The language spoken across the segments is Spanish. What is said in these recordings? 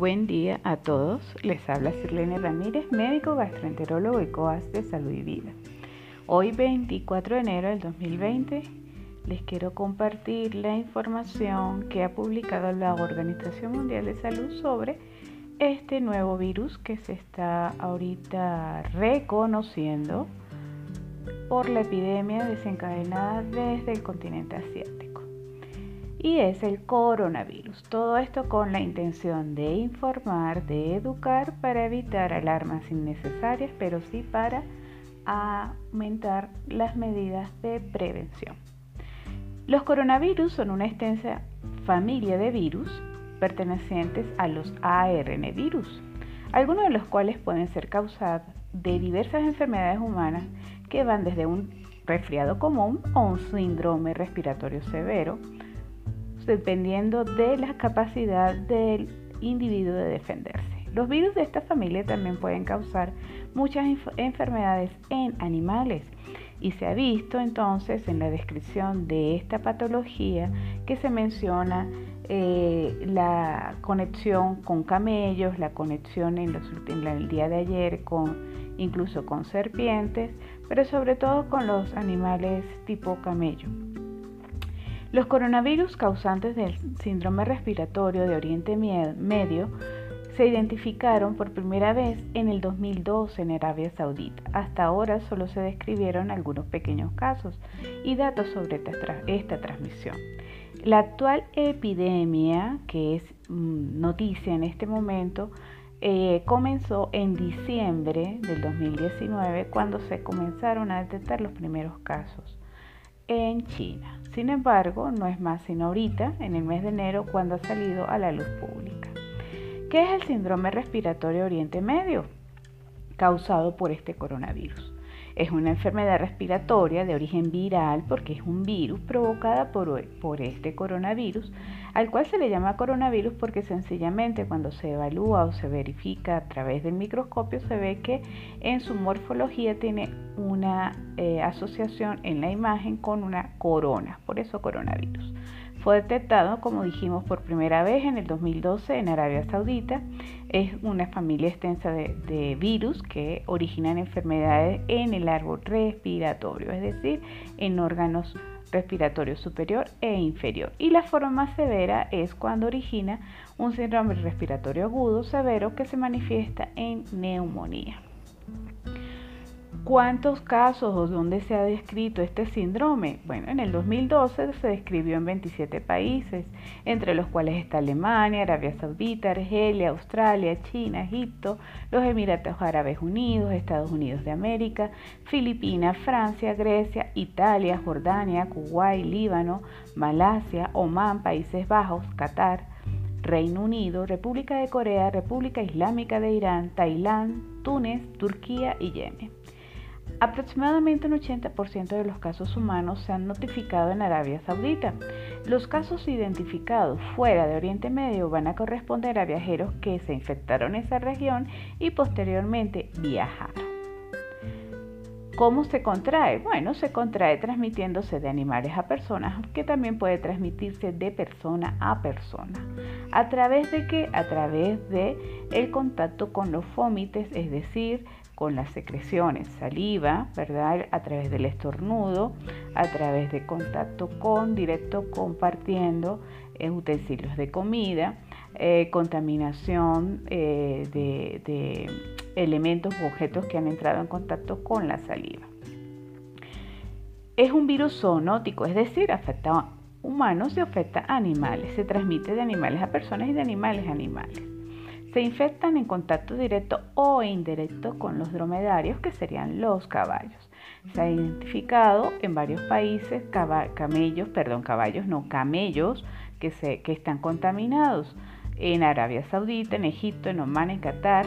buen día a todos. Les habla Sirlene Ramírez, médico gastroenterólogo y COAS de Salud y Vida. Hoy 24 de enero del 2020 les quiero compartir la información que ha publicado la Organización Mundial de Salud sobre este nuevo virus que se está ahorita reconociendo por la epidemia desencadenada desde el continente asiático y es el coronavirus. Todo esto con la intención de informar, de educar para evitar alarmas innecesarias, pero sí para aumentar las medidas de prevención. Los coronavirus son una extensa familia de virus pertenecientes a los ARN virus, algunos de los cuales pueden ser causados de diversas enfermedades humanas que van desde un resfriado común o un síndrome respiratorio severo, dependiendo de la capacidad del individuo de defenderse. Los virus de esta familia también pueden causar muchas enfermedades en animales y se ha visto entonces en la descripción de esta patología que se menciona eh, la conexión con camellos, la conexión en, el día de ayer con incluso con serpientes, pero sobre todo con los animales tipo camello. Los coronavirus causantes del síndrome respiratorio de Oriente Medio se identificaron por primera vez en el 2012 en Arabia Saudita. Hasta ahora solo se describieron algunos pequeños casos y datos sobre esta transmisión. La actual epidemia, que es mm, noticia en este momento, eh, comenzó en diciembre del 2019 cuando se comenzaron a detectar los primeros casos en China. Sin embargo, no es más sino ahorita, en el mes de enero, cuando ha salido a la luz pública. ¿Qué es el síndrome respiratorio Oriente Medio? Causado por este coronavirus. Es una enfermedad respiratoria de origen viral porque es un virus provocada por, por, este coronavirus, al cual se le llama coronavirus porque sencillamente cuando se evalúa o se verifica a través del microscopio se ve que en su morfología tiene una eh, asociación en la imagen con una corona, por eso coronavirus. Fue detectado, como dijimos, por primera vez en el 2012 en Arabia Saudita. Es una familia extensa de, virus que originan enfermedades en el árbol respiratorio, es decir, en órganos respiratorios superior e inferior. Y la forma más severa es cuando origina un síndrome respiratorio agudo severo que se manifiesta en neumonía. ¿Cuántos casos o dónde se ha descrito este síndrome? Bueno, en el 2012 se describió en 27 países, entre los cuales está Alemania, Arabia Saudita, Argelia, Australia, China, Egipto, los Emiratos Árabes Unidos, Estados Unidos de América, Filipinas, Francia, Grecia, Italia, Jordania, Kuwait, Líbano, Malasia, Omán, Países Bajos, Qatar, Reino Unido, República de Corea, República Islámica de Irán, Tailandia, Túnez, Turquía y Yemen. Aproximadamente un 80% de los casos humanos se han notificado en Arabia Saudita. Los casos identificados fuera de Oriente Medio van a corresponder a viajeros que se infectaron en esa región y posteriormente viajaron. ¿Cómo se contrae? Bueno, se contrae transmitiéndose de animales a personas, que también puede transmitirse de persona a persona. ¿A través de qué? A través de el contacto con los fómites, es decir, con las secreciones, saliva, ¿verdad? A través del estornudo, a través de contacto con, directo compartiendo eh, utensilios de comida, eh, contaminación eh, de, de elementos u objetos que han entrado en contacto con la saliva. Es un virus zoonótico, es decir, afecta a humanos y afecta a animales. Se transmite de animales a personas y de animales a animales se infectan en contacto directo o indirecto con los dromedarios, que serían los caballos. Se ha identificado en varios países camellos, perdón, caballos, no camellos, que, se, que están contaminados en Arabia Saudita, en Egipto, en Omán, en Qatar.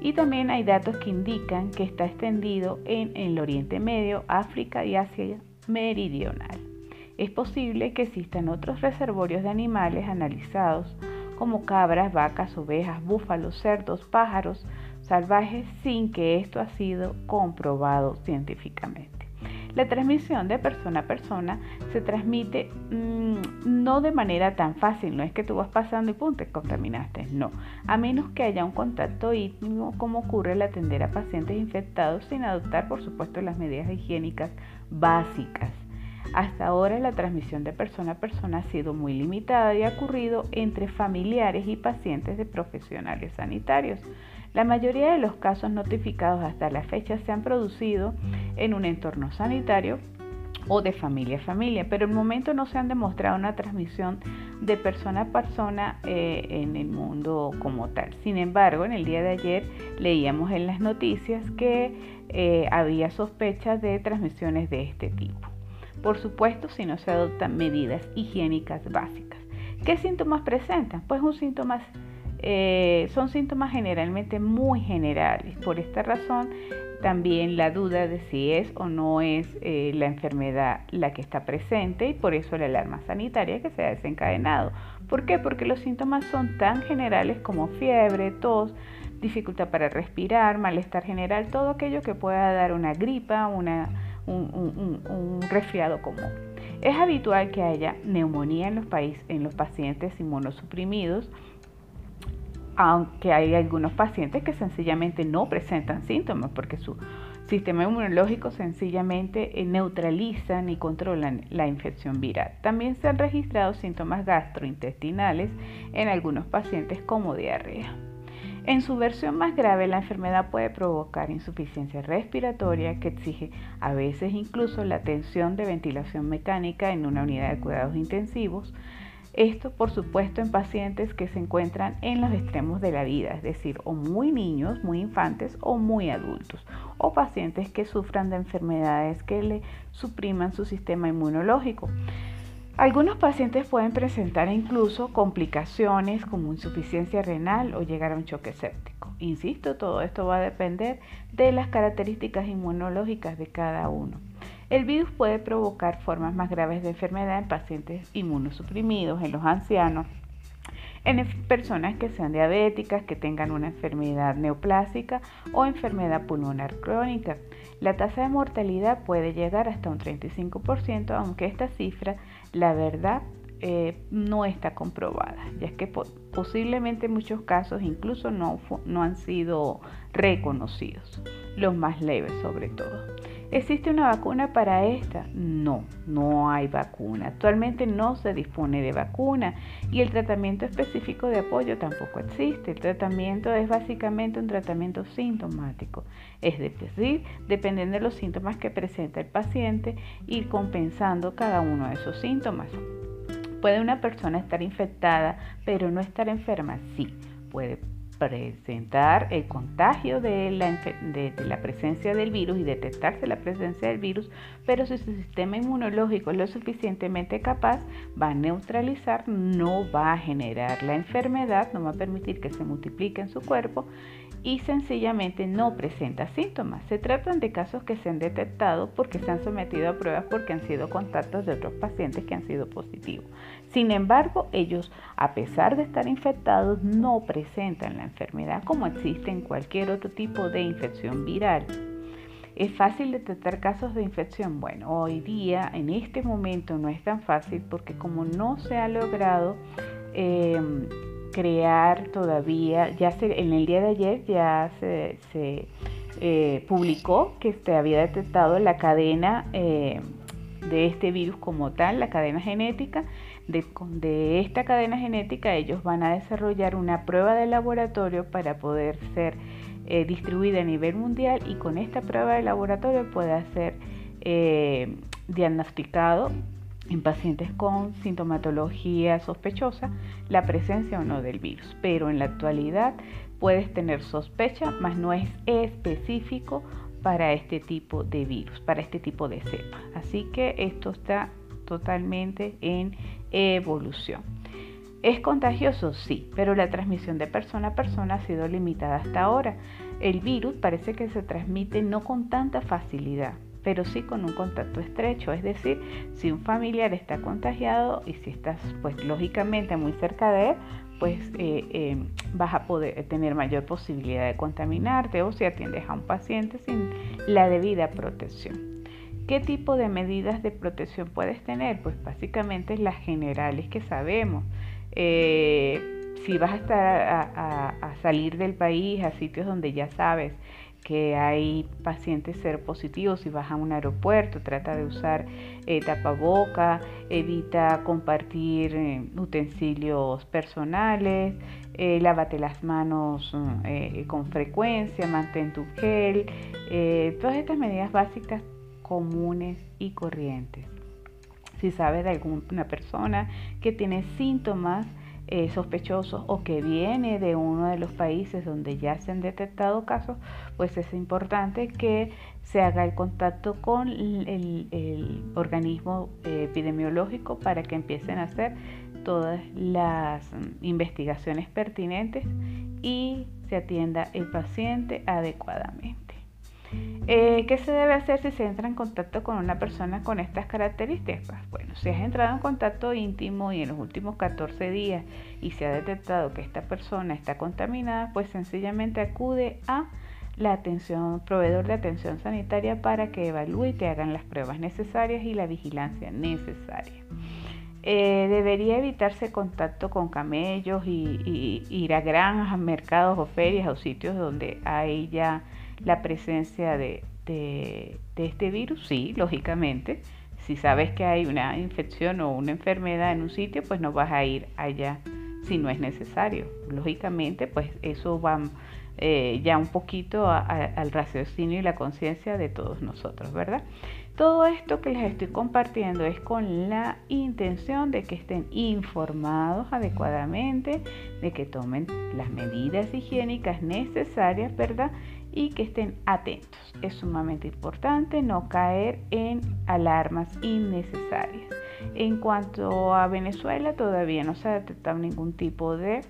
Y también hay datos que indican que está extendido en el Oriente Medio, África y Asia Meridional. Es posible que existan otros reservorios de animales analizados como cabras, vacas, ovejas, búfalos, cerdos, pájaros salvajes sin que esto ha sido comprobado científicamente. La transmisión de persona a persona se transmite mm, no de manera tan fácil, no es que tú vas pasando y pum, te contaminaste, no, a menos que haya un contacto íntimo como ocurre al atender a pacientes infectados sin adoptar por supuesto las medidas higiénicas básicas. Hasta ahora la transmisión de persona a persona ha sido muy limitada y ha ocurrido entre familiares y pacientes de profesionales sanitarios. La mayoría de los casos notificados hasta la fecha se han producido en un entorno sanitario o de familia a familia, pero en el momento no se han demostrado una transmisión de persona a persona eh, en el mundo como tal. Sin embargo, en el día de ayer leíamos en las noticias que eh, había sospechas de transmisiones de este tipo. Por supuesto, si no se adoptan medidas higiénicas básicas. ¿Qué síntomas presentan? Pues un eh, son síntomas generalmente muy generales. Por esta razón, también la duda de si es o no es eh, la enfermedad la que está presente y por eso la alarma sanitaria que se ha desencadenado. ¿Por qué? Porque los síntomas son tan generales como fiebre, tos, dificultad para respirar, malestar general, todo aquello que pueda dar una gripa, una un, resfriado común. Es habitual que haya neumonía en los, en los pacientes inmunosuprimidos, aunque hay algunos pacientes que sencillamente no presentan síntomas porque su sistema inmunológico sencillamente eh, neutralizan y controlan la infección viral. También se han registrado síntomas gastrointestinales en algunos pacientes como diarrea. En su versión más grave, la enfermedad puede provocar insuficiencia respiratoria que exige a veces incluso la atención de ventilación mecánica en una unidad de cuidados intensivos. Esto, por supuesto, en pacientes que se encuentran en los extremos de la vida, es decir, o muy niños, muy infantes o muy adultos, o pacientes que sufran de enfermedades que le supriman su sistema inmunológico. Algunos pacientes pueden presentar incluso complicaciones como insuficiencia renal o llegar a un choque séptico. Insisto, todo esto va a depender de las características inmunológicas de cada uno. El virus puede provocar formas más graves de enfermedad en pacientes inmunosuprimidos, en los ancianos, en personas que sean diabéticas, que tengan una enfermedad neoplásica o enfermedad pulmonar crónica. La tasa de mortalidad puede llegar hasta un 35%, aunque esta cifra, la verdad, eh, no está comprobada, ya que posiblemente en muchos casos incluso no, no han sido reconocidos, los más leves sobre todo. ¿Existe una vacuna para esta? No, no hay vacuna. Actualmente no se dispone de vacuna y el tratamiento específico de apoyo tampoco existe. El tratamiento es básicamente un tratamiento sintomático, es decir, dependiendo de los síntomas que presenta el paciente, ir compensando cada uno de esos síntomas. ¿Puede una persona estar infectada pero no estar enferma? Sí, puede presentar el contagio de la, de, la, presencia del virus y detectarse la presencia del virus, pero si su sistema inmunológico es lo suficientemente capaz, va a neutralizar, no va a generar la enfermedad, no va a permitir que se multiplique en su cuerpo y sencillamente no presenta síntomas. Se tratan de casos que se han detectado porque se han sometido a pruebas porque han sido contactos de otros pacientes que han sido positivos. Sin embargo, ellos, a pesar de estar infectados, no presentan la enfermedad como existe en cualquier otro tipo de infección viral. ¿Es fácil detectar casos de infección? Bueno, hoy día, en este momento, no es tan fácil porque como no se ha logrado eh, crear todavía, ya se, en el día de ayer ya se, eh, publicó que se había detectado la cadena eh, de este virus como tal, la cadena genética. De, de, esta cadena genética ellos van a desarrollar una prueba de laboratorio para poder ser eh, distribuida a nivel mundial y con esta prueba de laboratorio pueda ser diagnosticado en pacientes con sintomatología sospechosa la presencia o no del virus, pero en la actualidad puedes tener sospecha, mas no es específico para este tipo de virus, para este tipo de cepa. Así que esto está totalmente en evolución. ¿Es contagioso? Sí, pero la transmisión de persona a persona ha sido limitada hasta ahora. El virus parece que se transmite no con tanta facilidad, pero sí con un contacto estrecho. Es decir, si un familiar está contagiado y si estás, pues lógicamente muy cerca de él, pues eh, eh, vas a poder tener mayor posibilidad de contaminarte o si atiendes a un paciente sin la debida protección. ¿Qué tipo de medidas de protección puedes tener? Pues básicamente las generales que sabemos. Eh, si vas a, estar a, salir del país a sitios donde ya sabes que hay pacientes ser positivos, si vas a un aeropuerto, trata de usar eh, tapaboca, evita compartir eh, utensilios personales, eh, lávate las manos mm, con frecuencia, mantén tu gel, todas estas medidas básicas comunes y corrientes. Si sabes de alguna persona que tiene síntomas, eh, sospechosos o que viene de uno de los países donde ya se han detectado casos, pues es importante que se haga el contacto con el, organismo eh, epidemiológico para que empiecen a hacer todas las mm, investigaciones pertinentes y se atienda el paciente adecuadamente. Eh, ¿Qué se debe hacer si se entra en contacto con una persona con estas características? Bueno, si has entrado en contacto íntimo y en los últimos 14 días y se ha detectado que esta persona está contaminada, pues sencillamente acude a la atención, proveedor de atención sanitaria para que evalúe y te hagan las pruebas necesarias y la vigilancia necesaria. Eh, debería evitarse contacto con camellos y, y ir a granjas, mercados o ferias o sitios donde hay ya la presencia de, este virus? Sí, lógicamente. Si sabes que hay una infección o una enfermedad en un sitio, pues no vas a ir allá si no es necesario. Lógicamente, pues eso va eh, ya un poquito al raciocinio y la conciencia de todos nosotros, ¿verdad? Todo esto que les estoy compartiendo es con la intención de que estén informados adecuadamente, de que tomen las medidas higiénicas necesarias, ¿verdad? Y que estén atentos. Es sumamente importante no caer en alarmas innecesarias. En cuanto a Venezuela, todavía no se ha detectado ningún tipo de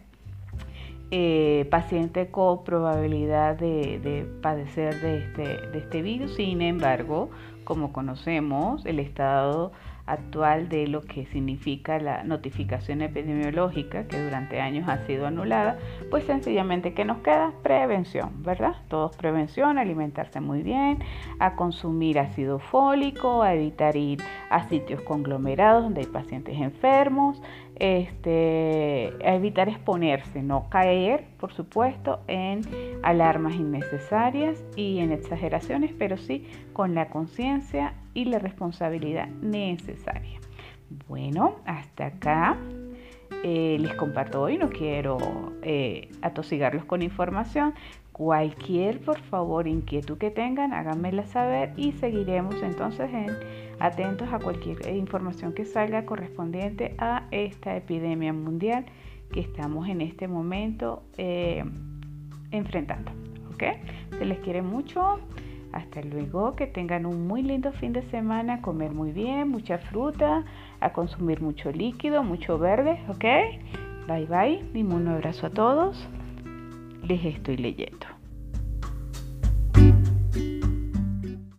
eh, paciente con probabilidad de, padecer de este, de este virus. Sin embargo, como conocemos, el estado actual de lo que significa la notificación epidemiológica que durante años ha sido anulada, pues sencillamente que nos queda prevención, ¿verdad? Todo prevención, alimentarse muy bien, a consumir ácido fólico, a evitar ir a sitios conglomerados donde hay pacientes enfermos, este, evitar exponerse, no caer, por supuesto, en alarmas innecesarias y en exageraciones, pero sí con la conciencia y la responsabilidad necesaria. Bueno, hasta acá eh, les comparto hoy, no quiero eh, atosigarlos con información. Cualquier, por favor, inquietud que tengan, háganmela saber y seguiremos entonces en, atentos a cualquier información que salga correspondiente a esta epidemia mundial que estamos en este momento eh, enfrentando. ¿Ok? Se les quiere mucho. Hasta luego, que tengan un muy lindo fin de semana, comer muy bien, mucha fruta, a consumir mucho líquido, mucho verde, ¿ok? Bye bye, y un abrazo a todos. Les estoy leyendo.